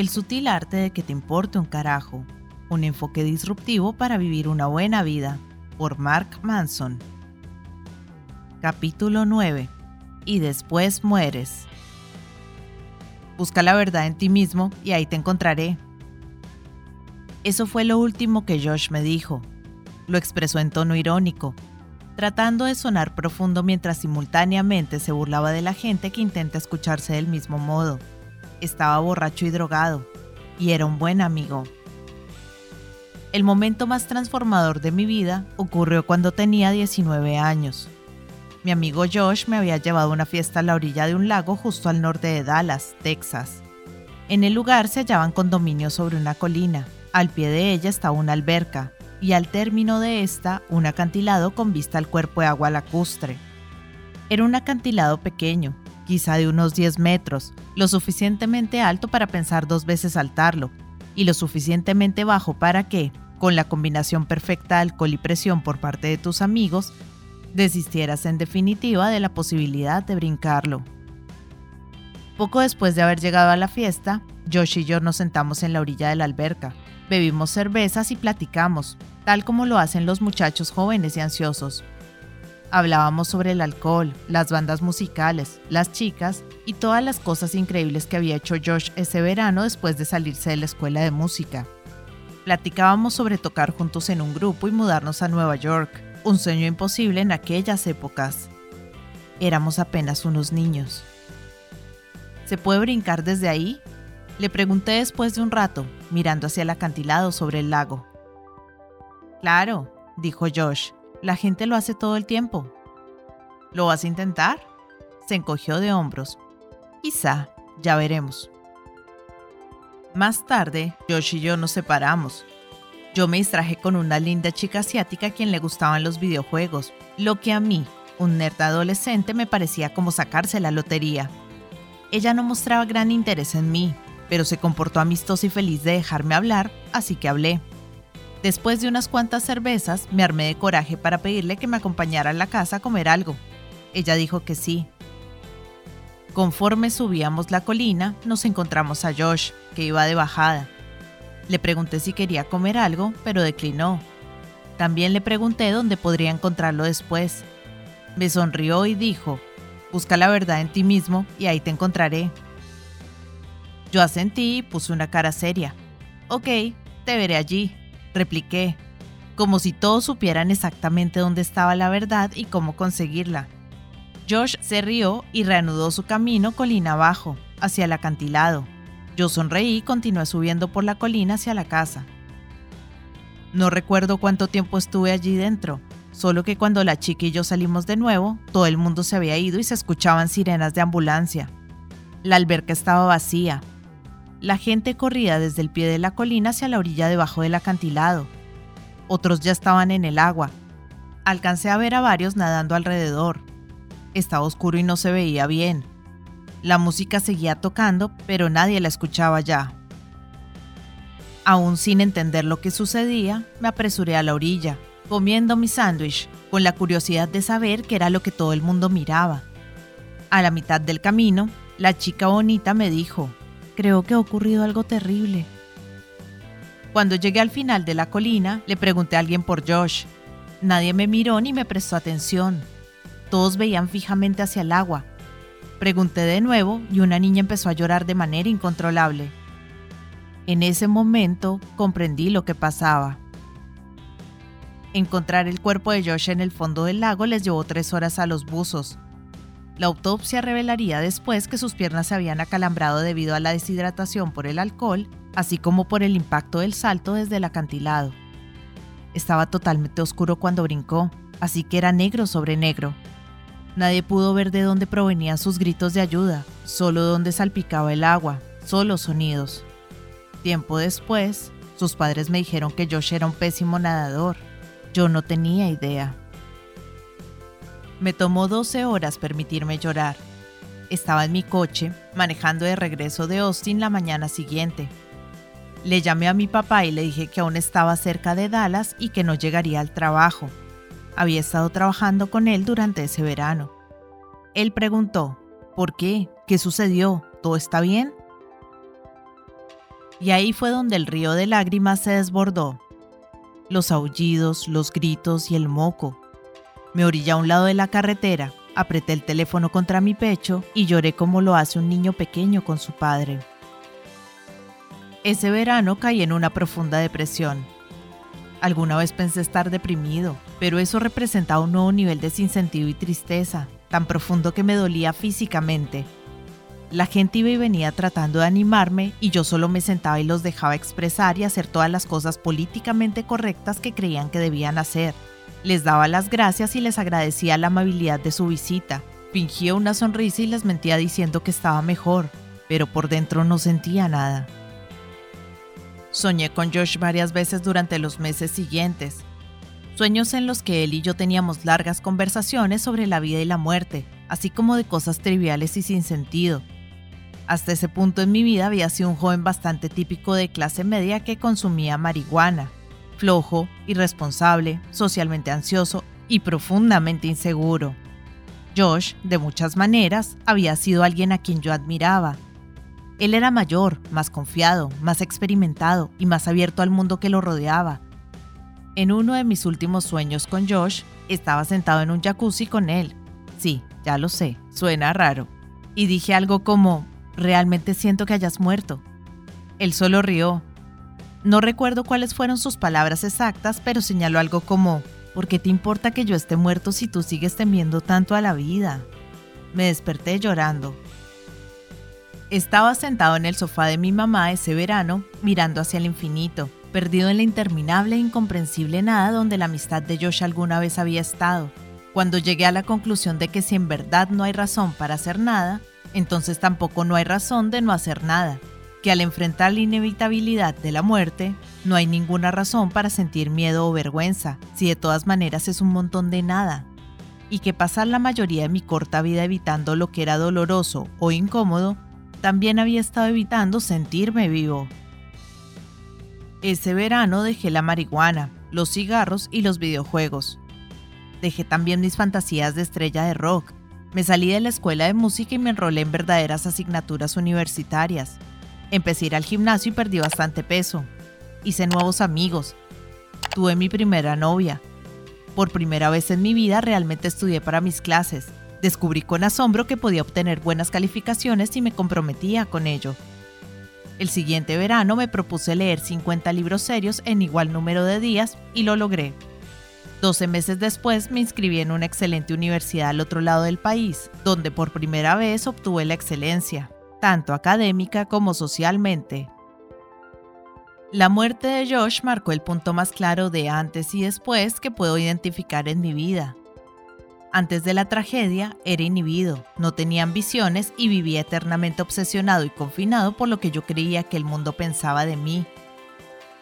El sutil arte de que te importe un carajo. Un enfoque disruptivo para vivir una buena vida. Por Mark Manson. Capítulo 9. Y después mueres. Busca la verdad en ti mismo y ahí te encontraré. Eso fue lo último que Josh me dijo. Lo expresó en tono irónico, tratando de sonar profundo mientras simultáneamente se burlaba de la gente que intenta escucharse del mismo modo. Estaba borracho y drogado, y era un buen amigo. El momento más transformador de mi vida ocurrió cuando tenía 19 años. Mi amigo Josh me había llevado a una fiesta a la orilla de un lago justo al norte de Dallas, Texas. En el lugar se hallaban condominios sobre una colina. Al pie de ella estaba una alberca, y al término de esta un acantilado con vista al cuerpo de agua lacustre. Era un acantilado pequeño, quizá de unos 10 metros, lo suficientemente alto para pensar dos veces saltarlo, y lo suficientemente bajo para que, con la combinación perfecta de alcohol y presión por parte de tus amigos, desistieras en definitiva de la posibilidad de brincarlo. Poco después de haber llegado a la fiesta, Josh y yo nos sentamos en la orilla de la alberca, bebimos cervezas y platicamos, tal como lo hacen los muchachos jóvenes y ansiosos. Hablábamos sobre el alcohol, las bandas musicales, las chicas y todas las cosas increíbles que había hecho Josh ese verano después de salirse de la escuela de música. Platicábamos sobre tocar juntos en un grupo y mudarnos a Nueva York, un sueño imposible en aquellas épocas. Éramos apenas unos niños. ¿Se puede brincar desde ahí? Le pregunté después de un rato, mirando hacia el acantilado sobre el lago. Claro, dijo Josh, la gente lo hace todo el tiempo. ¿Lo vas a intentar? Se encogió de hombros. Quizá, ya veremos. Más tarde, Josh y yo nos separamos. Yo me distraje con una linda chica asiática a quien le gustaban los videojuegos, lo que a mí, un nerd adolescente, me parecía como sacarse la lotería. Ella no mostraba gran interés en mí, pero se comportó amistoso y feliz de dejarme hablar, así que hablé. Después de unas cuantas cervezas, me armé de coraje para pedirle que me acompañara a la casa a comer algo. Ella dijo que sí. Conforme subíamos la colina, nos encontramos a Josh, que iba de bajada. Le pregunté si quería comer algo, pero declinó. También le pregunté dónde podría encontrarlo después. Me sonrió y dijo, busca la verdad en ti mismo y ahí te encontraré. Yo asentí y puse una cara seria. Ok, te veré allí repliqué, como si todos supieran exactamente dónde estaba la verdad y cómo conseguirla. Josh se rió y reanudó su camino colina abajo, hacia el acantilado. Yo sonreí y continué subiendo por la colina hacia la casa. No recuerdo cuánto tiempo estuve allí dentro, solo que cuando la chica y yo salimos de nuevo, todo el mundo se había ido y se escuchaban sirenas de ambulancia. La alberca estaba vacía, la gente corría desde el pie de la colina hacia la orilla debajo del acantilado. Otros ya estaban en el agua. Alcancé a ver a varios nadando alrededor. Estaba oscuro y no se veía bien. La música seguía tocando, pero nadie la escuchaba ya. Aún sin entender lo que sucedía, me apresuré a la orilla, comiendo mi sándwich, con la curiosidad de saber qué era lo que todo el mundo miraba. A la mitad del camino, la chica bonita me dijo, Creo que ha ocurrido algo terrible. Cuando llegué al final de la colina, le pregunté a alguien por Josh. Nadie me miró ni me prestó atención. Todos veían fijamente hacia el agua. Pregunté de nuevo y una niña empezó a llorar de manera incontrolable. En ese momento comprendí lo que pasaba. Encontrar el cuerpo de Josh en el fondo del lago les llevó tres horas a los buzos, la autopsia revelaría después que sus piernas se habían acalambrado debido a la deshidratación por el alcohol, así como por el impacto del salto desde el acantilado. Estaba totalmente oscuro cuando brincó, así que era negro sobre negro. Nadie pudo ver de dónde provenían sus gritos de ayuda, solo dónde salpicaba el agua, solo sonidos. Tiempo después, sus padres me dijeron que Josh era un pésimo nadador. Yo no tenía idea. Me tomó 12 horas permitirme llorar. Estaba en mi coche, manejando de regreso de Austin la mañana siguiente. Le llamé a mi papá y le dije que aún estaba cerca de Dallas y que no llegaría al trabajo. Había estado trabajando con él durante ese verano. Él preguntó, ¿por qué? ¿Qué sucedió? ¿Todo está bien? Y ahí fue donde el río de lágrimas se desbordó. Los aullidos, los gritos y el moco. Me orillé a un lado de la carretera, apreté el teléfono contra mi pecho y lloré como lo hace un niño pequeño con su padre. Ese verano caí en una profunda depresión. Alguna vez pensé estar deprimido, pero eso representaba un nuevo nivel de sinsentido y tristeza, tan profundo que me dolía físicamente. La gente iba y venía tratando de animarme y yo solo me sentaba y los dejaba expresar y hacer todas las cosas políticamente correctas que creían que debían hacer. Les daba las gracias y les agradecía la amabilidad de su visita. Fingía una sonrisa y les mentía diciendo que estaba mejor, pero por dentro no sentía nada. Soñé con Josh varias veces durante los meses siguientes. Sueños en los que él y yo teníamos largas conversaciones sobre la vida y la muerte, así como de cosas triviales y sin sentido. Hasta ese punto en mi vida había sido un joven bastante típico de clase media que consumía marihuana, flojo, irresponsable, socialmente ansioso y profundamente inseguro. Josh, de muchas maneras, había sido alguien a quien yo admiraba, él era mayor, más confiado, más experimentado y más abierto al mundo que lo rodeaba. En uno de mis últimos sueños con Josh, estaba sentado en un jacuzzi con él. Sí, ya lo sé, suena raro. Y dije algo como, realmente siento que hayas muerto. Él solo rió. No recuerdo cuáles fueron sus palabras exactas, pero señaló algo como, ¿por qué te importa que yo esté muerto si tú sigues temiendo tanto a la vida? Me desperté llorando. Estaba sentado en el sofá de mi mamá ese verano, mirando hacia el infinito, perdido en la interminable e incomprensible nada donde la amistad de Josh alguna vez había estado. Cuando llegué a la conclusión de que si en verdad no hay razón para hacer nada, entonces tampoco no hay razón de no hacer nada, que al enfrentar la inevitabilidad de la muerte, no hay ninguna razón para sentir miedo o vergüenza, si de todas maneras es un montón de nada, y que pasar la mayoría de mi corta vida evitando lo que era doloroso o incómodo también había estado evitando sentirme vivo. Ese verano dejé la marihuana, los cigarros y los videojuegos. Dejé también mis fantasías de estrella de rock. Me salí de la escuela de música y me enrolé en verdaderas asignaturas universitarias. Empecé a ir al gimnasio y perdí bastante peso. Hice nuevos amigos. Tuve mi primera novia. Por primera vez en mi vida realmente estudié para mis clases Descubrí con asombro que podía obtener buenas calificaciones y me comprometía con ello. El siguiente verano me propuse leer 50 libros serios en igual número de días y lo logré. 12 meses después me inscribí en una excelente universidad al otro lado del país, donde por primera vez obtuve la excelencia, tanto académica como socialmente. La muerte de Josh marcó el punto más claro de antes y después que puedo identificar en mi vida. Antes de la tragedia, era inhibido, no tenía ambiciones y vivía eternamente obsesionado y confinado por lo que yo creía que el mundo pensaba de mí.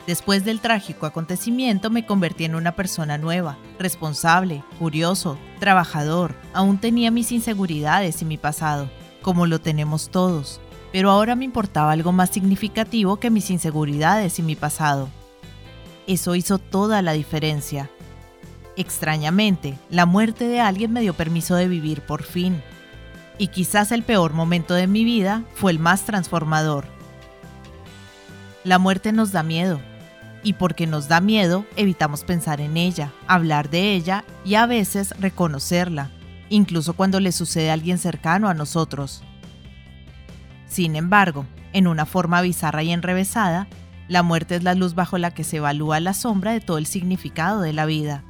Después del trágico acontecimiento me convertí en una persona nueva, responsable, curioso, trabajador. Aún tenía mis inseguridades y mi pasado, como lo tenemos todos, pero ahora me importaba algo más significativo que mis inseguridades y mi pasado. Eso hizo toda la diferencia. Extrañamente, la muerte de alguien me dio permiso de vivir por fin. Y quizás el peor momento de mi vida fue el más transformador. La muerte nos da miedo, y porque nos da miedo, evitamos pensar en ella, hablar de ella y a veces reconocerla, incluso cuando le sucede a alguien cercano a nosotros. Sin embargo, en una forma bizarra y enrevesada, la muerte es la luz bajo la que se evalúa la sombra de todo el significado de la vida.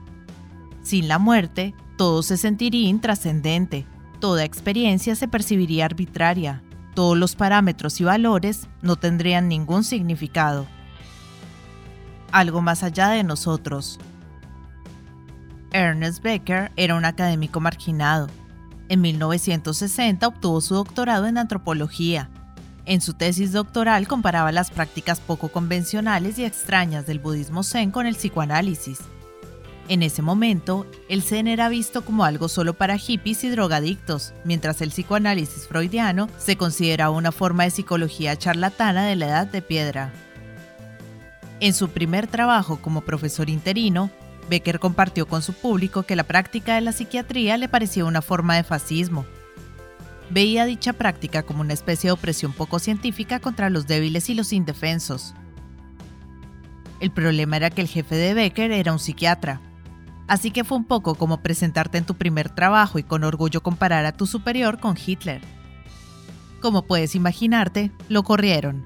Sin la muerte, todo se sentiría intrascendente, toda experiencia se percibiría arbitraria, todos los parámetros y valores no tendrían ningún significado. Algo más allá de nosotros. Ernest Becker era un académico marginado. En 1960 obtuvo su doctorado en antropología. En su tesis doctoral comparaba las prácticas poco convencionales y extrañas del budismo zen con el psicoanálisis en ese momento, el Zen era visto como algo solo para hippies y drogadictos, mientras el psicoanálisis freudiano se consideraba una forma de psicología charlatana de la edad de piedra. En su primer trabajo como profesor interino, Becker compartió con su público que la práctica de la psiquiatría le parecía una forma de fascismo. veía dicha práctica como una especie de opresión poco científica contra los débiles y los indefensos. El problema era que el jefe de Becker era un psiquiatra, así que fue un poco como presentarte en tu primer trabajo y con orgullo comparar a tu superior con Hitler. Como puedes imaginarte, lo corrieron.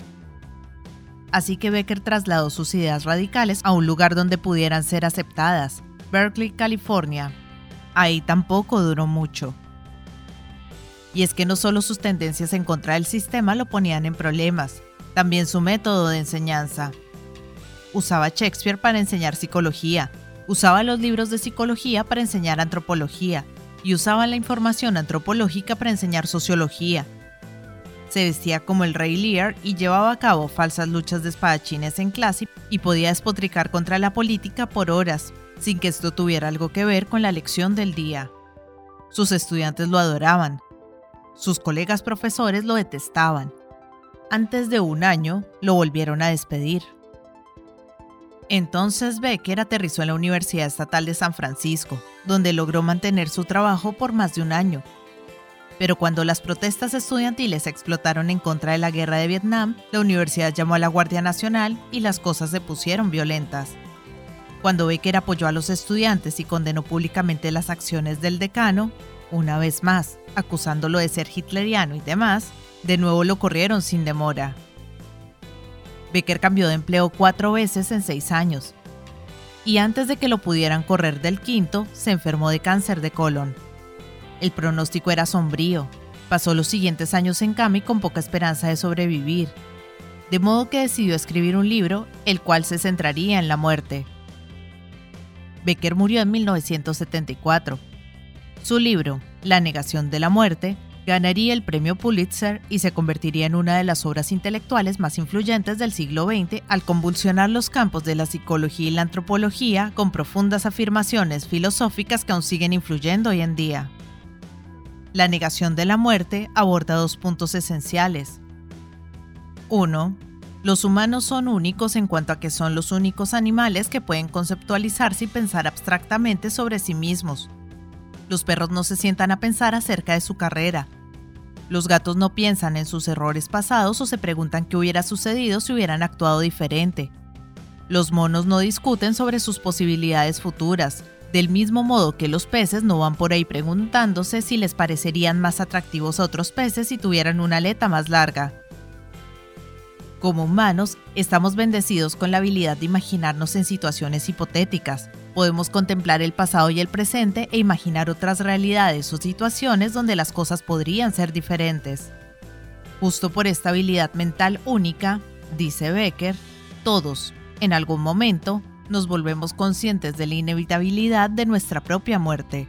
Así que Becker trasladó sus ideas radicales a un lugar donde pudieran ser aceptadas, Berkeley, California. Ahí tampoco duró mucho. Y es que no solo sus tendencias en contra del sistema lo ponían en problemas, también su método de enseñanza. Usaba Shakespeare para enseñar psicología, usaba los libros de psicología para enseñar antropología y usaba la información antropológica para enseñar sociología. Se vestía como el rey Lear y llevaba a cabo falsas luchas de espadachines en clase y podía despotricar contra la política por horas, sin que esto tuviera algo que ver con la lección del día. Sus estudiantes lo adoraban. Sus colegas profesores lo detestaban. Antes de un año, lo volvieron a despedir. Entonces Becker aterrizó en la Universidad Estatal de San Francisco, donde logró mantener su trabajo por más de un año. Pero cuando las protestas estudiantiles explotaron en contra de la guerra de Vietnam, la universidad llamó a la Guardia Nacional y las cosas se pusieron violentas. Cuando Becker apoyó a los estudiantes y condenó públicamente las acciones del decano, una vez más, acusándolo de ser hitleriano y demás, de nuevo lo corrieron sin demora. Becker cambió de empleo cuatro veces en seis años, y antes de que lo pudieran correr del quinto, se enfermó de cáncer de colon. El pronóstico era sombrío. Pasó los siguientes años en cama y con poca esperanza de sobrevivir. De modo que decidió escribir un libro, el cual se centraría en la muerte. Becker murió en 1974. Su libro, La negación de la muerte, ganaría el premio Pulitzer y se convertiría en una de las obras intelectuales más influyentes del siglo XX al convulsionar los campos de la psicología y la antropología con profundas afirmaciones filosóficas que aún siguen influyendo hoy en día. La negación de la muerte aborda dos puntos esenciales. 1 los humanos son únicos en cuanto a que son los únicos animales que pueden conceptualizarse y pensar abstractamente sobre sí mismos. Los perros no se sientan a pensar acerca de su carrera. Los gatos no piensan en sus errores pasados o se preguntan qué hubiera sucedido si hubieran actuado diferente. Los monos no discuten sobre sus posibilidades futuras, del mismo modo que los peces no van por ahí preguntándose si les parecerían más atractivos a otros peces si tuvieran una aleta más larga. Como humanos, estamos bendecidos con la habilidad de imaginarnos en situaciones hipotéticas. Podemos contemplar el pasado y el presente e imaginar otras realidades o situaciones donde las cosas podrían ser diferentes. Justo por esta habilidad mental única, dice Becker, todos, en algún momento, nos volvemos conscientes de la inevitabilidad de nuestra propia muerte.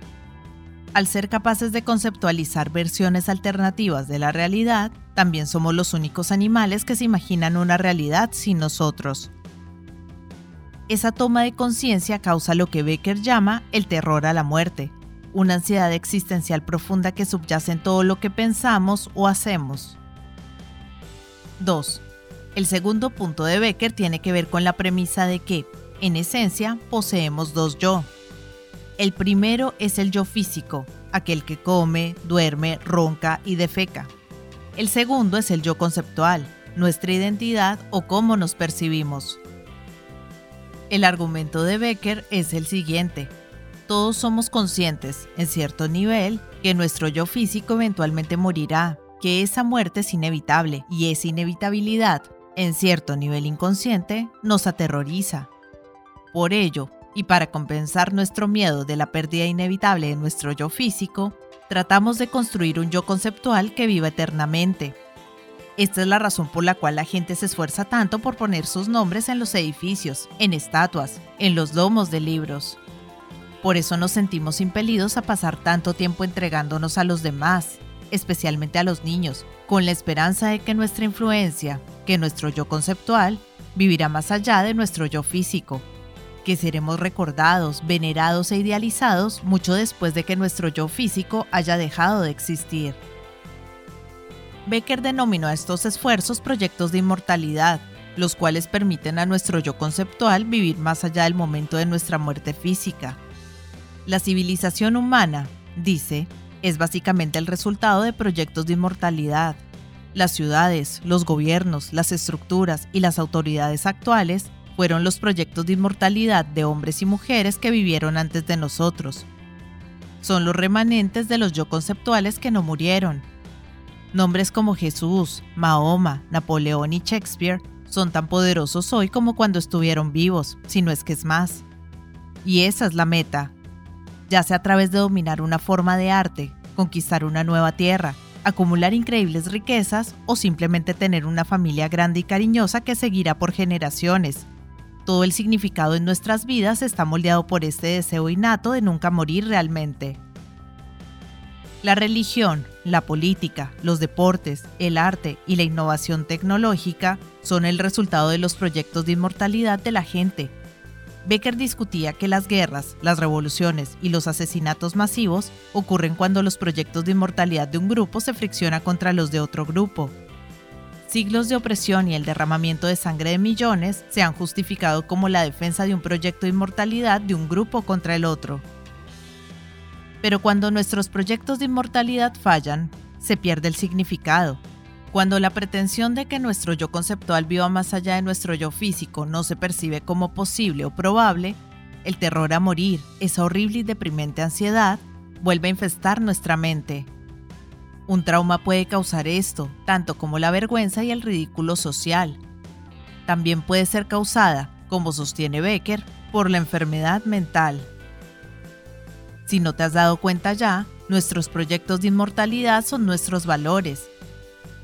Al ser capaces de conceptualizar versiones alternativas de la realidad, también somos los únicos animales que se imaginan una realidad sin nosotros. Esa toma de conciencia causa lo que Becker llama el terror a la muerte, una ansiedad existencial profunda que subyace en todo lo que pensamos o hacemos. 2. El segundo punto de Becker tiene que ver con la premisa de que, en esencia, poseemos dos yo, el primero es el yo físico, aquel que come, duerme, ronca y defeca. El segundo es el yo conceptual, nuestra identidad o cómo nos percibimos. El argumento de Becker es el siguiente. Todos somos conscientes, en cierto nivel, que nuestro yo físico eventualmente morirá, que esa muerte es inevitable y esa inevitabilidad, en cierto nivel inconsciente, nos aterroriza. Por ello, y para compensar nuestro miedo de la pérdida inevitable de nuestro yo físico, tratamos de construir un yo conceptual que viva eternamente. Esta es la razón por la cual la gente se esfuerza tanto por poner sus nombres en los edificios, en estatuas, en los lomos de libros. Por eso nos sentimos impelidos a pasar tanto tiempo entregándonos a los demás, especialmente a los niños, con la esperanza de que nuestra influencia, que nuestro yo conceptual, vivirá más allá de nuestro yo físico que seremos recordados, venerados e idealizados mucho después de que nuestro yo físico haya dejado de existir. Becker denominó a estos esfuerzos proyectos de inmortalidad, los cuales permiten a nuestro yo conceptual vivir más allá del momento de nuestra muerte física. La civilización humana, dice, es básicamente el resultado de proyectos de inmortalidad. Las ciudades, los gobiernos, las estructuras y las autoridades actuales fueron los proyectos de inmortalidad de hombres y mujeres que vivieron antes de nosotros. Son los remanentes de los yo conceptuales que no murieron. Nombres como Jesús, Mahoma, Napoleón y Shakespeare son tan poderosos hoy como cuando estuvieron vivos, si no es que es más. Y esa es la meta, ya sea a través de dominar una forma de arte, conquistar una nueva tierra, acumular increíbles riquezas o simplemente tener una familia grande y cariñosa que seguirá por generaciones. Todo el significado en nuestras vidas está moldeado por este deseo innato de nunca morir realmente. La religión, la política, los deportes, el arte y la innovación tecnológica son el resultado de los proyectos de inmortalidad de la gente, Becker discutía que las guerras, las revoluciones y los asesinatos masivos ocurren cuando los proyectos de inmortalidad de un grupo se fricciona contra los de otro grupo. Siglos de opresión y el derramamiento de sangre de millones se han justificado como la defensa de un proyecto de inmortalidad de un grupo contra el otro. Pero cuando nuestros proyectos de inmortalidad fallan, se pierde el significado, cuando la pretensión de que nuestro yo conceptual viva más allá de nuestro yo físico no se percibe como posible o probable, el terror a morir, esa horrible y deprimente ansiedad, vuelve a infestar nuestra mente. Un trauma puede causar esto, tanto como la vergüenza y el ridículo social. También puede ser causada, como sostiene Becker, por la enfermedad mental. Si no te has dado cuenta ya, nuestros proyectos de inmortalidad son nuestros valores,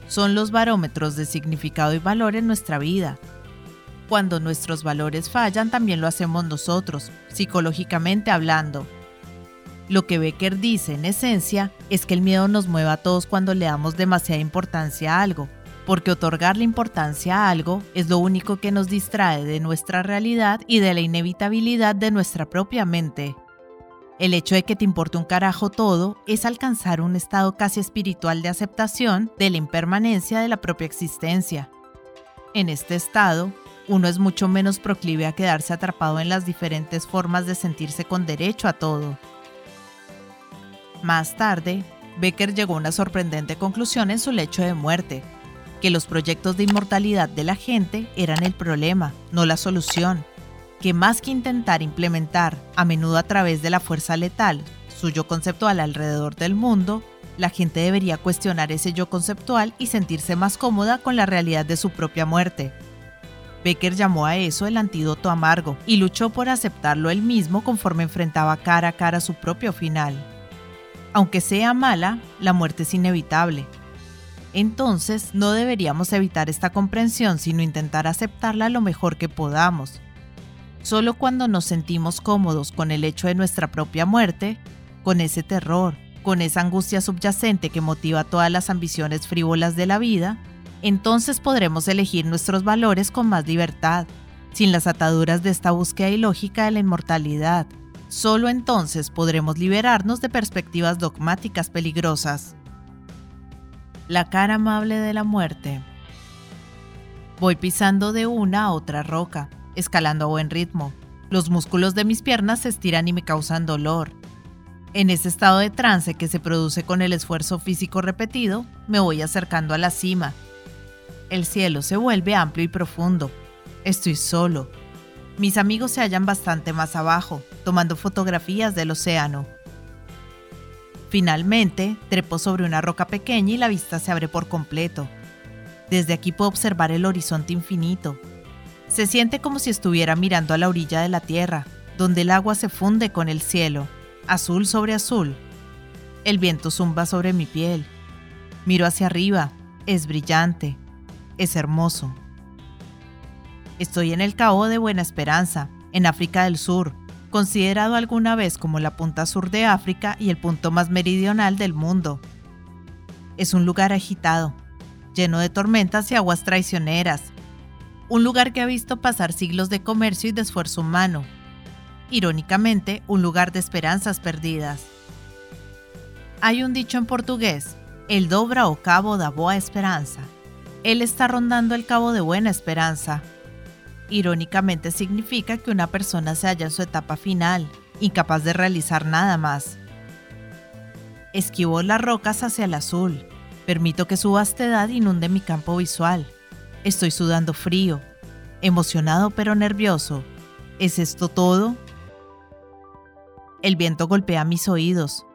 son los barómetros de significado y valor en nuestra vida. Cuando nuestros valores fallan, también lo hacemos nosotros, psicológicamente hablando. Lo que Becker dice, en esencia, es que el miedo nos mueve a todos cuando le damos demasiada importancia a algo, porque otorgarle importancia a algo es lo único que nos distrae de nuestra realidad y de la inevitabilidad de nuestra propia mente. El hecho de que te importe un carajo todo es alcanzar un estado casi espiritual de aceptación de la impermanencia de la propia existencia. En este estado, uno es mucho menos proclive a quedarse atrapado en las diferentes formas de sentirse con derecho a todo. Más tarde, Becker llegó a una sorprendente conclusión en su lecho de muerte, que los proyectos de inmortalidad de la gente eran el problema, no la solución, que más que intentar implementar, a menudo a través de la fuerza letal, su yo conceptual alrededor del mundo, la gente debería cuestionar ese yo conceptual y sentirse más cómoda con la realidad de su propia muerte. Becker llamó a eso el antídoto amargo y luchó por aceptarlo él mismo conforme enfrentaba cara a cara su propio final. Aunque sea mala, la muerte es inevitable. Entonces, no deberíamos evitar esta comprensión, sino intentar aceptarla lo mejor que podamos, Solo cuando nos sentimos cómodos con el hecho de nuestra propia muerte, con ese terror, con esa angustia subyacente que motiva todas las ambiciones frívolas de la vida, entonces podremos elegir nuestros valores con más libertad, sin las ataduras de esta búsqueda ilógica de la inmortalidad. Solo entonces podremos liberarnos de perspectivas dogmáticas peligrosas. La cara amable de la muerte. Voy pisando de una a otra roca, escalando a buen ritmo. Los músculos de mis piernas se estiran y me causan dolor. En ese estado de trance que se produce con el esfuerzo físico repetido, me voy acercando a la cima. El cielo se vuelve amplio y profundo. Estoy solo. Mis amigos se hallan bastante más abajo, tomando fotografías del océano. Finalmente, trepo sobre una roca pequeña y la vista se abre por completo. Desde aquí puedo observar el horizonte infinito, se siente como si estuviera mirando a la orilla de la tierra, donde el agua se funde con el cielo, azul sobre azul. El viento zumba sobre mi piel. Miro hacia arriba, es brillante, es hermoso. Estoy en el Cabo de Buena Esperanza, en África del Sur, considerado alguna vez como la punta sur de África y el punto más meridional del mundo. Es un lugar agitado, lleno de tormentas y aguas traicioneras, un lugar que ha visto pasar siglos de comercio y de esfuerzo humano. Irónicamente, un lugar de esperanzas perdidas. Hay un dicho en portugués, el dobra o cabo da boa esperanza. Él está rondando el cabo de buena esperanza. Irónicamente significa que una persona se halla en su etapa final, incapaz de realizar nada más. Esquivo las rocas hacia el azul. Permito que su vastedad inunde mi campo visual. Estoy sudando frío, emocionado pero nervioso. ¿Es esto todo? El viento golpea mis oídos.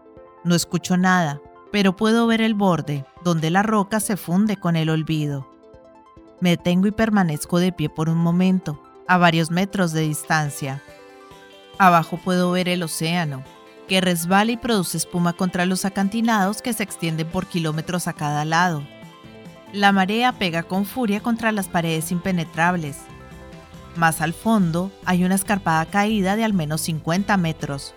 No escucho nada, pero puedo ver el borde, donde la roca se funde con el olvido. Me detengo y permanezco de pie por un momento, a varios metros de distancia. Abajo puedo ver el océano, que resbala y produce espuma contra los acantilados que se extienden por kilómetros a cada lado. La marea pega con furia contra las paredes impenetrables. Más al fondo hay una escarpada caída de al menos 50 metros.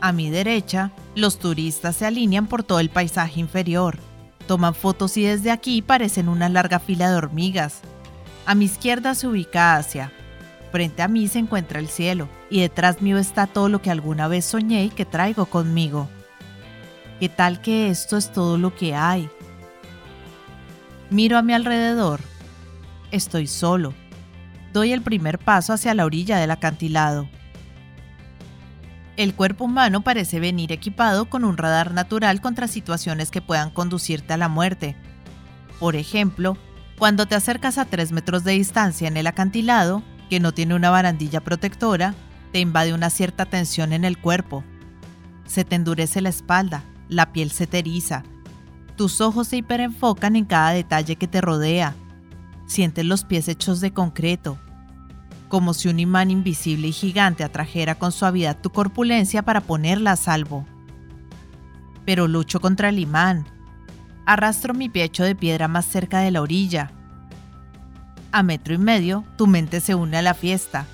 A mi derecha, los turistas se alinean por todo el paisaje inferior. Toman fotos y desde aquí parecen una larga fila de hormigas. A mi izquierda se ubica Asia, Frente a mí se encuentra el cielo y detrás mío está todo lo que alguna vez soñé y que traigo conmigo. ¿Qué tal que esto es todo lo que hay? Miro a mi alrededor. Estoy solo. Doy el primer paso hacia la orilla del acantilado. El cuerpo humano parece venir equipado con un radar natural contra situaciones que puedan conducirte a la muerte. Por ejemplo, cuando te acercas a 3 metros de distancia en el acantilado, que no tiene una barandilla protectora, te invade una cierta tensión en el cuerpo. Se te endurece la espalda, la piel se te tus ojos se hiperenfocan en cada detalle que te rodea. Sientes los pies hechos de concreto, como si un imán invisible y gigante atrajera con suavidad tu corpulencia para ponerla a salvo. Pero lucho contra el imán. Arrastro mi pecho de piedra más cerca de la orilla, a metro y medio, tu mente se une a la fiesta.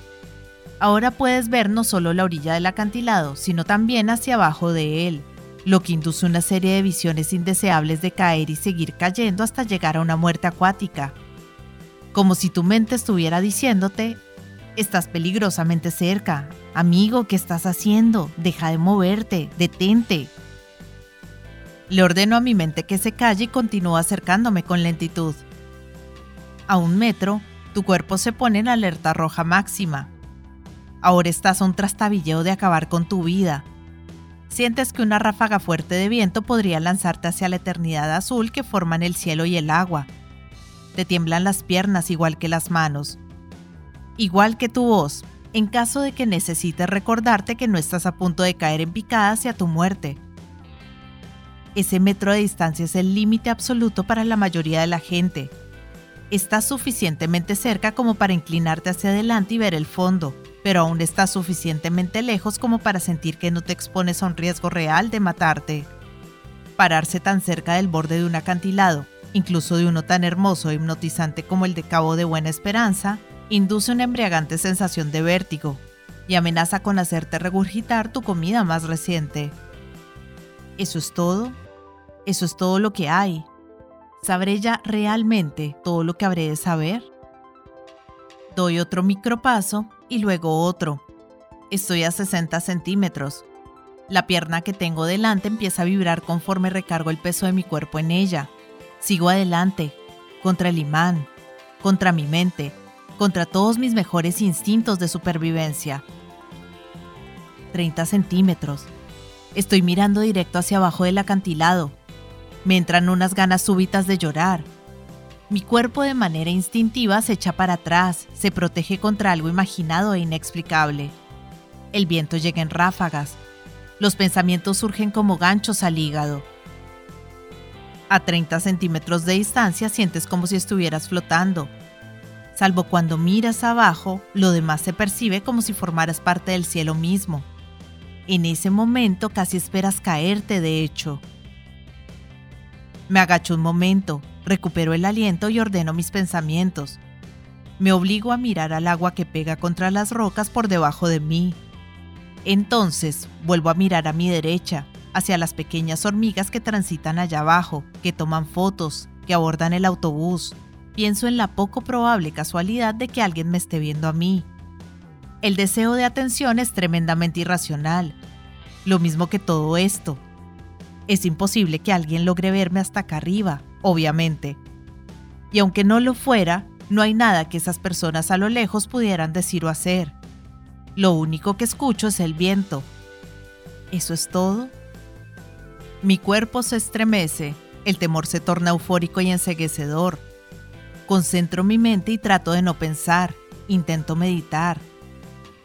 Ahora puedes ver no solo la orilla del acantilado, sino también hacia abajo de él, lo que induce una serie de visiones indeseables de caer y seguir cayendo hasta llegar a una muerte acuática. Como si tu mente estuviera diciéndote, estás peligrosamente cerca, amigo, ¿qué estás haciendo? Deja de moverte, detente. Le ordeno a mi mente que se calle y continúo acercándome con lentitud a un metro, tu cuerpo se pone en alerta roja máxima. Ahora estás a un trastabilleo de acabar con tu vida. Sientes que una ráfaga fuerte de viento podría lanzarte hacia la eternidad azul que forman el cielo y el agua. Te tiemblan las piernas igual que las manos. Igual que tu voz, en caso de que necesites recordarte que no estás a punto de caer en picada hacia tu muerte. Ese metro de distancia es el límite absoluto para la mayoría de la gente Estás suficientemente cerca como para inclinarte hacia adelante y ver el fondo, pero aún estás suficientemente lejos como para sentir que no te expones a un riesgo real de matarte. Pararse tan cerca del borde de un acantilado, incluso de uno tan hermoso e hipnotizante como el de Cabo de Buena Esperanza, induce una embriagante sensación de vértigo y amenaza con hacerte regurgitar tu comida más reciente. ¿Eso es todo? ¿Eso es todo lo que hay? ¿Sabré ya realmente todo lo que habré de saber? Doy otro micropaso y luego otro. Estoy a 60 centímetros. La pierna que tengo delante empieza a vibrar conforme recargo el peso de mi cuerpo en ella. Sigo adelante, contra el imán, contra mi mente, contra todos mis mejores instintos de supervivencia. 30 centímetros. Estoy mirando directo hacia abajo del acantilado, me entran unas ganas súbitas de llorar. Mi cuerpo de manera instintiva se echa para atrás, se protege contra algo imaginado e inexplicable. El viento llega en ráfagas. Los pensamientos surgen como ganchos al hígado. A 30 centímetros de distancia sientes como si estuvieras flotando. Salvo cuando miras abajo, lo demás se percibe como si formaras parte del cielo mismo. En ese momento casi esperas caerte, de hecho. Me agacho un momento, recupero el aliento y ordeno mis pensamientos. Me obligo a mirar al agua que pega contra las rocas por debajo de mí. Entonces vuelvo a mirar a mi derecha, hacia las pequeñas hormigas que transitan allá abajo, que toman fotos, que abordan el autobús. Pienso en la poco probable casualidad de que alguien me esté viendo a mí. El deseo de atención es tremendamente irracional. Lo mismo que todo esto, es imposible que alguien logre verme hasta acá arriba, obviamente. Y aunque no lo fuera, no hay nada que esas personas a lo lejos pudieran decir o hacer. Lo único que escucho es el viento. ¿Eso es todo? Mi cuerpo se estremece, el temor se torna eufórico y enseguecedor. Concentro mi mente y trato de no pensar, intento meditar.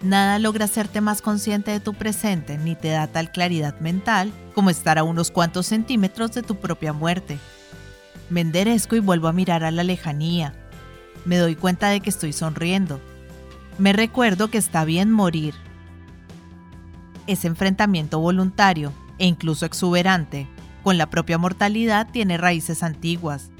Nada logra hacerte más consciente de tu presente ni te da tal claridad mental como estar a unos cuantos centímetros de tu propia muerte. Me enderezco y vuelvo a mirar a la lejanía. Me doy cuenta de que estoy sonriendo. Me recuerdo que está bien morir. Ese enfrentamiento voluntario e incluso exuberante con la propia mortalidad tiene raíces antiguas.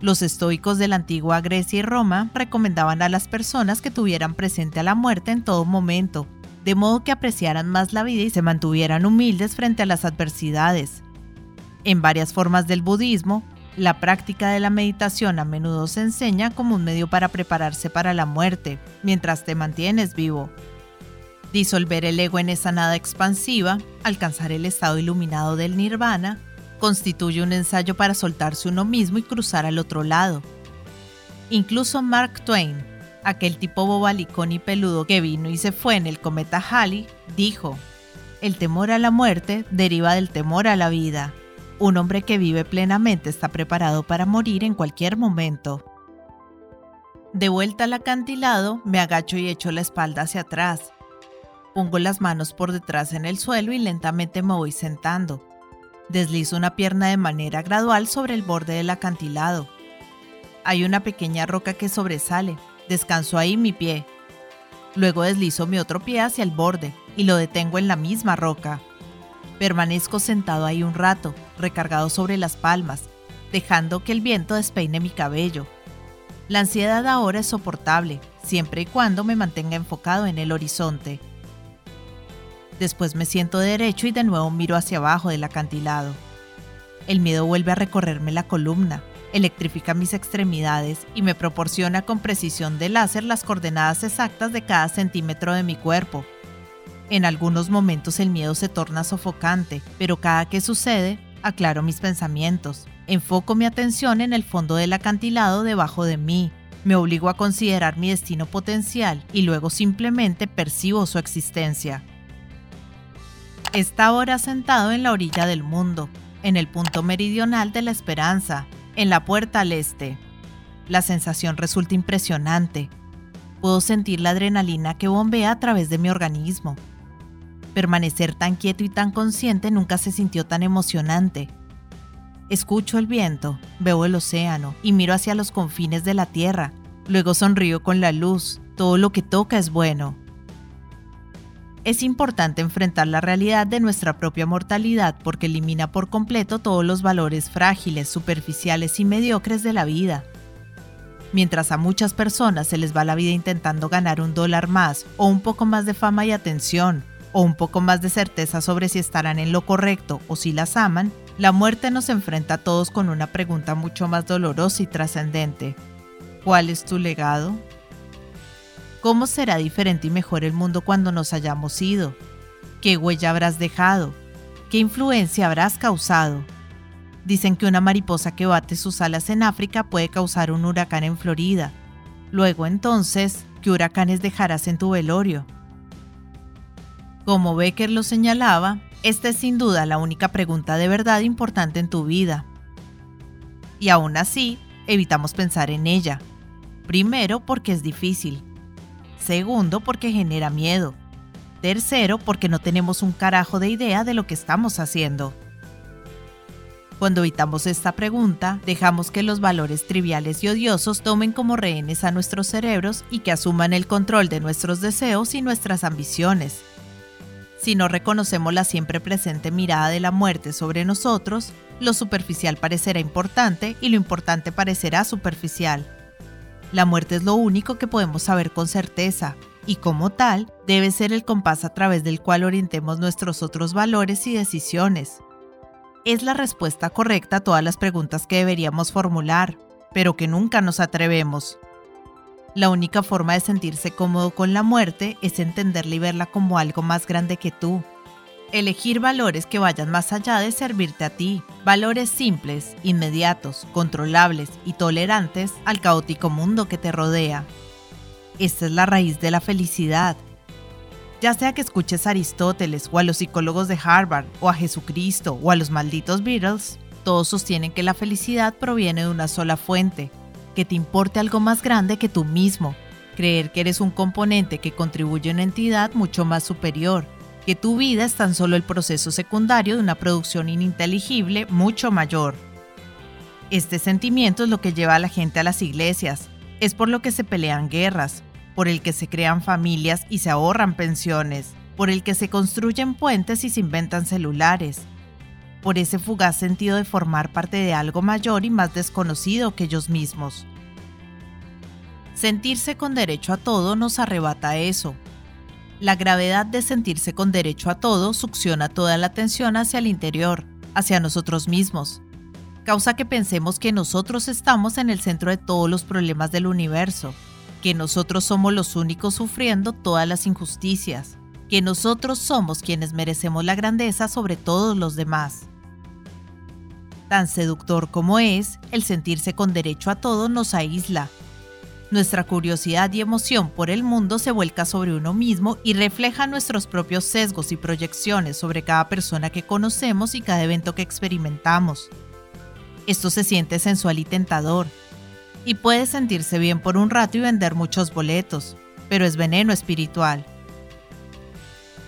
Los estoicos de la antigua Grecia y Roma recomendaban a las personas que tuvieran presente a la muerte en todo momento, de modo que apreciaran más la vida y se mantuvieran humildes frente a las adversidades. En varias formas del budismo, la práctica de la meditación a menudo se enseña como un medio para prepararse para la muerte, mientras te mantienes vivo. Disolver el ego en esa nada expansiva, alcanzar el estado iluminado del nirvana, constituye un ensayo para soltarse uno mismo y cruzar al otro lado. Incluso Mark Twain, aquel tipo bobalicón y peludo que vino y se fue en el cometa Halley, dijo, el temor a la muerte deriva del temor a la vida. Un hombre que vive plenamente está preparado para morir en cualquier momento. De vuelta al acantilado, me agacho y echo la espalda hacia atrás. Pongo las manos por detrás en el suelo y lentamente me voy sentando. Deslizo una pierna de manera gradual sobre el borde del acantilado. Hay una pequeña roca que sobresale. Descanso ahí mi pie. Luego deslizo mi otro pie hacia el borde y lo detengo en la misma roca. Permanezco sentado ahí un rato, recargado sobre las palmas, dejando que el viento despeine mi cabello. La ansiedad ahora es soportable, siempre y cuando me mantenga enfocado en el horizonte. Después me siento derecho y de nuevo miro hacia abajo del acantilado. El miedo vuelve a recorrerme la columna, electrifica mis extremidades y me proporciona con precisión de láser las coordenadas exactas de cada centímetro de mi cuerpo. En algunos momentos el miedo se torna sofocante, pero cada que sucede, aclaro mis pensamientos. Enfoco mi atención en el fondo del acantilado debajo de mí. Me obligo a considerar mi destino potencial y luego simplemente percibo su existencia. Está ahora sentado en la orilla del mundo, en el punto meridional de la esperanza, en la puerta al este. La sensación resulta impresionante. Puedo sentir la adrenalina que bombea a través de mi organismo. Permanecer tan quieto y tan consciente nunca se sintió tan emocionante. Escucho el viento, veo el océano y miro hacia los confines de la tierra. Luego sonrío con la luz. Todo lo que toca es bueno es importante enfrentar la realidad de nuestra propia mortalidad porque elimina por completo todos los valores frágiles, superficiales y mediocres de la vida. Mientras a muchas personas se les va la vida intentando ganar un dólar más o un poco más de fama y atención, o un poco más de certeza sobre si estarán en lo correcto o si las aman, la muerte nos enfrenta a todos con una pregunta mucho más dolorosa y trascendente. ¿Cuál es tu legado? ¿Cómo será diferente y mejor el mundo cuando nos hayamos ido? ¿Qué huella habrás dejado? ¿Qué influencia habrás causado? Dicen que una mariposa que bate sus alas en África puede causar un huracán en Florida. Luego entonces, ¿qué huracanes dejarás en tu velorio? Como Becker lo señalaba, esta es sin duda la única pregunta de verdad importante en tu vida. Y aún así, evitamos pensar en ella. Primero porque es difícil. Segundo, porque genera miedo. Tercero, porque no tenemos un carajo de idea de lo que estamos haciendo. Cuando evitamos esta pregunta, dejamos que los valores triviales y odiosos tomen como rehenes a nuestros cerebros y que asuman el control de nuestros deseos y nuestras ambiciones. Si no reconocemos la siempre presente mirada de la muerte sobre nosotros, lo superficial parecerá importante y lo importante parecerá superficial. La muerte es lo único que podemos saber con certeza, y como tal, debe ser el compás a través del cual orientemos nuestros otros valores y decisiones. Es la respuesta correcta a todas las preguntas que deberíamos formular, pero que nunca nos atrevemos. La única forma de sentirse cómodo con la muerte es entenderla y verla como algo más grande que tú, Elegir valores que vayan más allá de servirte a ti, valores simples, inmediatos, controlables y tolerantes al caótico mundo que te rodea. Esta es la raíz de la felicidad. Ya sea que escuches a Aristóteles o a los psicólogos de Harvard o a Jesucristo o a los malditos Beatles, todos sostienen que la felicidad proviene de una sola fuente, que te importe algo más grande que tú mismo, creer que eres un componente que contribuye a una entidad mucho más superior, que tu vida es tan solo el proceso secundario de una producción ininteligible mucho mayor. Este sentimiento es lo que lleva a la gente a las iglesias, es por lo que se pelean guerras, por el que se crean familias y se ahorran pensiones, por el que se construyen puentes y se inventan celulares, por ese fugaz sentido de formar parte de algo mayor y más desconocido que ellos mismos. Sentirse con derecho a todo nos arrebata eso. La gravedad de sentirse con derecho a todo succiona toda la atención hacia el interior, hacia nosotros mismos. Causa que pensemos que nosotros estamos en el centro de todos los problemas del universo, que nosotros somos los únicos sufriendo todas las injusticias, que nosotros somos quienes merecemos la grandeza sobre todos los demás. Tan seductor como es, el sentirse con derecho a todo nos aísla, nuestra curiosidad y emoción por el mundo se vuelca sobre uno mismo y refleja nuestros propios sesgos y proyecciones sobre cada persona que conocemos y cada evento que experimentamos. Esto se siente sensual y tentador, y puede sentirse bien por un rato y vender muchos boletos, pero es veneno espiritual.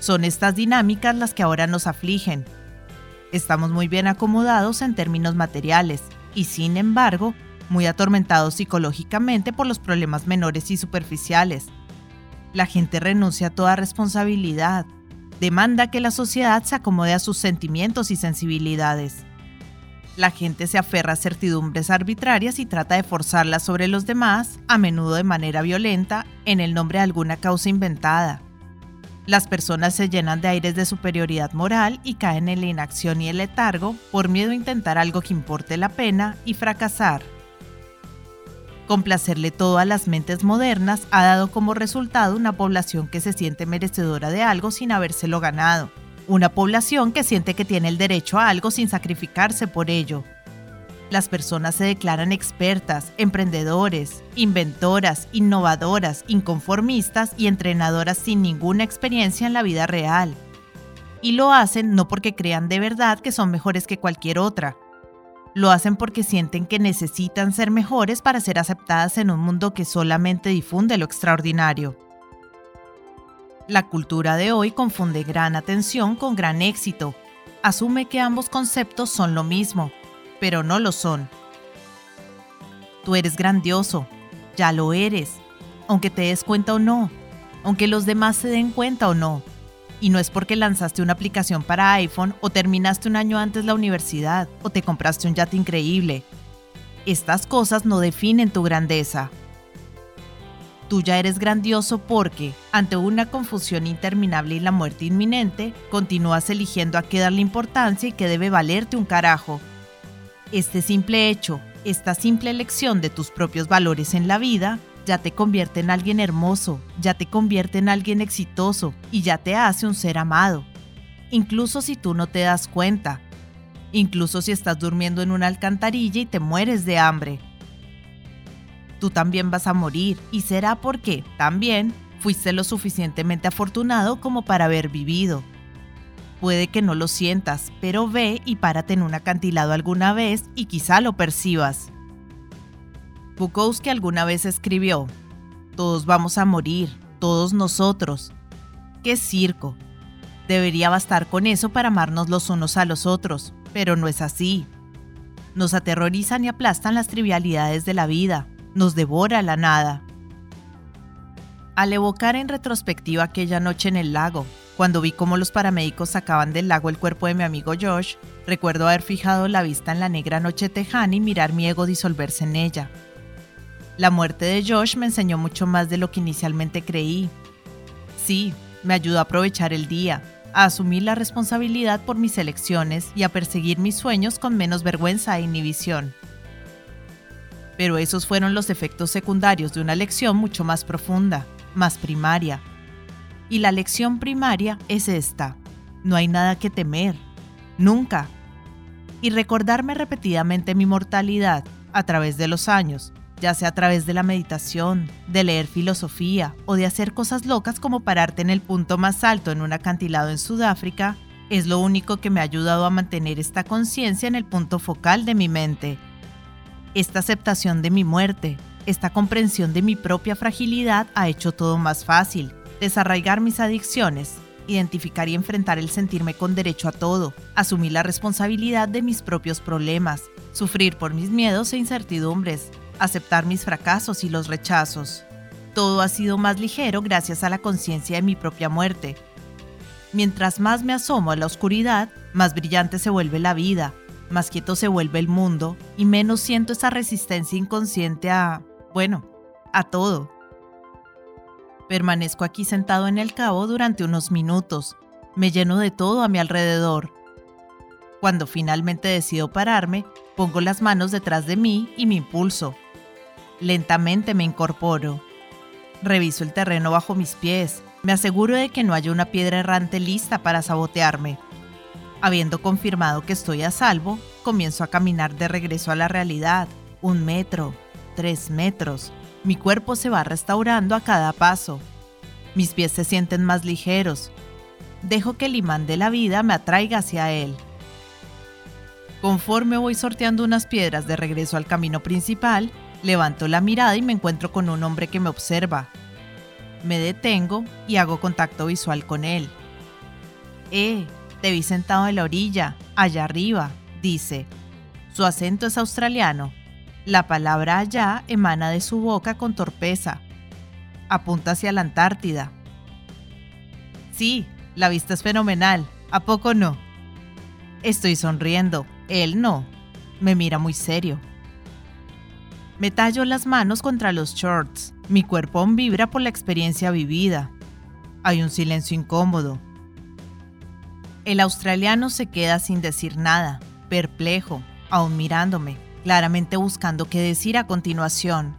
Son estas dinámicas las que ahora nos afligen. Estamos muy bien acomodados en términos materiales, y sin embargo, muy atormentados psicológicamente por los problemas menores y superficiales. La gente renuncia a toda responsabilidad, demanda que la sociedad se acomode a sus sentimientos y sensibilidades. La gente se aferra a certidumbres arbitrarias y trata de forzarlas sobre los demás, a menudo de manera violenta, en el nombre de alguna causa inventada. Las personas se llenan de aires de superioridad moral y caen en la inacción y el letargo por miedo a intentar algo que importe la pena y fracasar. Complacerle todo a las mentes modernas ha dado como resultado una población que se siente merecedora de algo sin habérselo ganado. Una población que siente que tiene el derecho a algo sin sacrificarse por ello. Las personas se declaran expertas, emprendedores, inventoras, innovadoras, inconformistas y entrenadoras sin ninguna experiencia en la vida real. Y lo hacen no porque crean de verdad que son mejores que cualquier otra, lo hacen porque sienten que necesitan ser mejores para ser aceptadas en un mundo que solamente difunde lo extraordinario. La cultura de hoy confunde gran atención con gran éxito. Asume que ambos conceptos son lo mismo, pero no lo son. Tú eres grandioso, ya lo eres, aunque te des cuenta o no, aunque los demás se den cuenta o no. Y no es porque lanzaste una aplicación para iPhone o terminaste un año antes la universidad o te compraste un yate increíble. Estas cosas no definen tu grandeza. Tú ya eres grandioso porque, ante una confusión interminable y la muerte inminente, continúas eligiendo a qué darle importancia y que debe valerte un carajo. Este simple hecho, esta simple elección de tus propios valores en la vida, ya te convierte en alguien hermoso, ya te convierte en alguien exitoso y ya te hace un ser amado. Incluso si tú no te das cuenta, incluso si estás durmiendo en una alcantarilla y te mueres de hambre. Tú también vas a morir y será porque, también, fuiste lo suficientemente afortunado como para haber vivido. Puede que no lo sientas, pero ve y párate en un acantilado alguna vez y quizá lo percibas. Bukowski alguna vez escribió, Todos vamos a morir, todos nosotros. ¡Qué circo! Debería bastar con eso para amarnos los unos a los otros, pero no es así. Nos aterrorizan y aplastan las trivialidades de la vida, nos devora la nada. Al evocar en retrospectiva aquella noche en el lago, cuando vi cómo los paramédicos sacaban del lago el cuerpo de mi amigo Josh, recuerdo haber fijado la vista en la negra noche tejana y mirar mi ego disolverse en ella. La muerte de Josh me enseñó mucho más de lo que inicialmente creí. Sí, me ayudó a aprovechar el día, a asumir la responsabilidad por mis elecciones y a perseguir mis sueños con menos vergüenza e inhibición. Pero esos fueron los efectos secundarios de una lección mucho más profunda, más primaria. Y la lección primaria es esta. No hay nada que temer. Nunca. Y recordarme repetidamente mi mortalidad, a través de los años, ya sea a través de la meditación, de leer filosofía o de hacer cosas locas como pararte en el punto más alto en un acantilado en Sudáfrica, es lo único que me ha ayudado a mantener esta conciencia en el punto focal de mi mente. Esta aceptación de mi muerte, esta comprensión de mi propia fragilidad ha hecho todo más fácil, desarraigar mis adicciones, identificar y enfrentar el sentirme con derecho a todo, asumir la responsabilidad de mis propios problemas, sufrir por mis miedos e incertidumbres, aceptar mis fracasos y los rechazos. Todo ha sido más ligero gracias a la conciencia de mi propia muerte. Mientras más me asomo a la oscuridad, más brillante se vuelve la vida, más quieto se vuelve el mundo y menos siento esa resistencia inconsciente a, bueno, a todo. Permanezco aquí sentado en el cabo durante unos minutos. Me lleno de todo a mi alrededor. Cuando finalmente decido pararme, pongo las manos detrás de mí y me impulso. Lentamente me incorporo. Reviso el terreno bajo mis pies. Me aseguro de que no haya una piedra errante lista para sabotearme. Habiendo confirmado que estoy a salvo, comienzo a caminar de regreso a la realidad. Un metro, tres metros, mi cuerpo se va restaurando a cada paso. Mis pies se sienten más ligeros. Dejo que el imán de la vida me atraiga hacia él. Conforme voy sorteando unas piedras de regreso al camino principal, levanto la mirada y me encuentro con un hombre que me observa. Me detengo y hago contacto visual con él. Eh, te vi sentado en la orilla, allá arriba, dice. Su acento es australiano, la palabra allá emana de su boca con torpeza. Apunta hacia la Antártida. Sí, la vista es fenomenal. ¿A poco no? Estoy sonriendo. Él no. Me mira muy serio. Me tallo las manos contra los shorts. Mi cuerpo vibra por la experiencia vivida. Hay un silencio incómodo. El australiano se queda sin decir nada, perplejo, aún mirándome claramente buscando qué decir a continuación.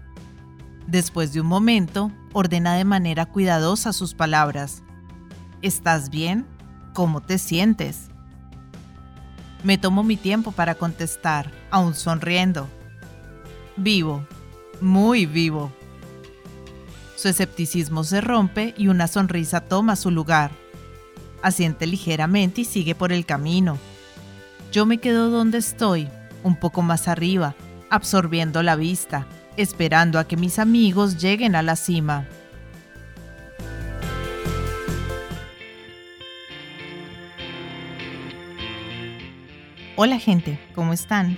Después de un momento, ordena de manera cuidadosa sus palabras. ¿Estás bien? ¿Cómo te sientes? Me tomo mi tiempo para contestar, aún sonriendo. Vivo, muy vivo. Su escepticismo se rompe y una sonrisa toma su lugar. Asiente ligeramente y sigue por el camino. Yo me quedo donde estoy, un poco más arriba, absorbiendo la vista, esperando a que mis amigos lleguen a la cima. Hola gente, ¿cómo están?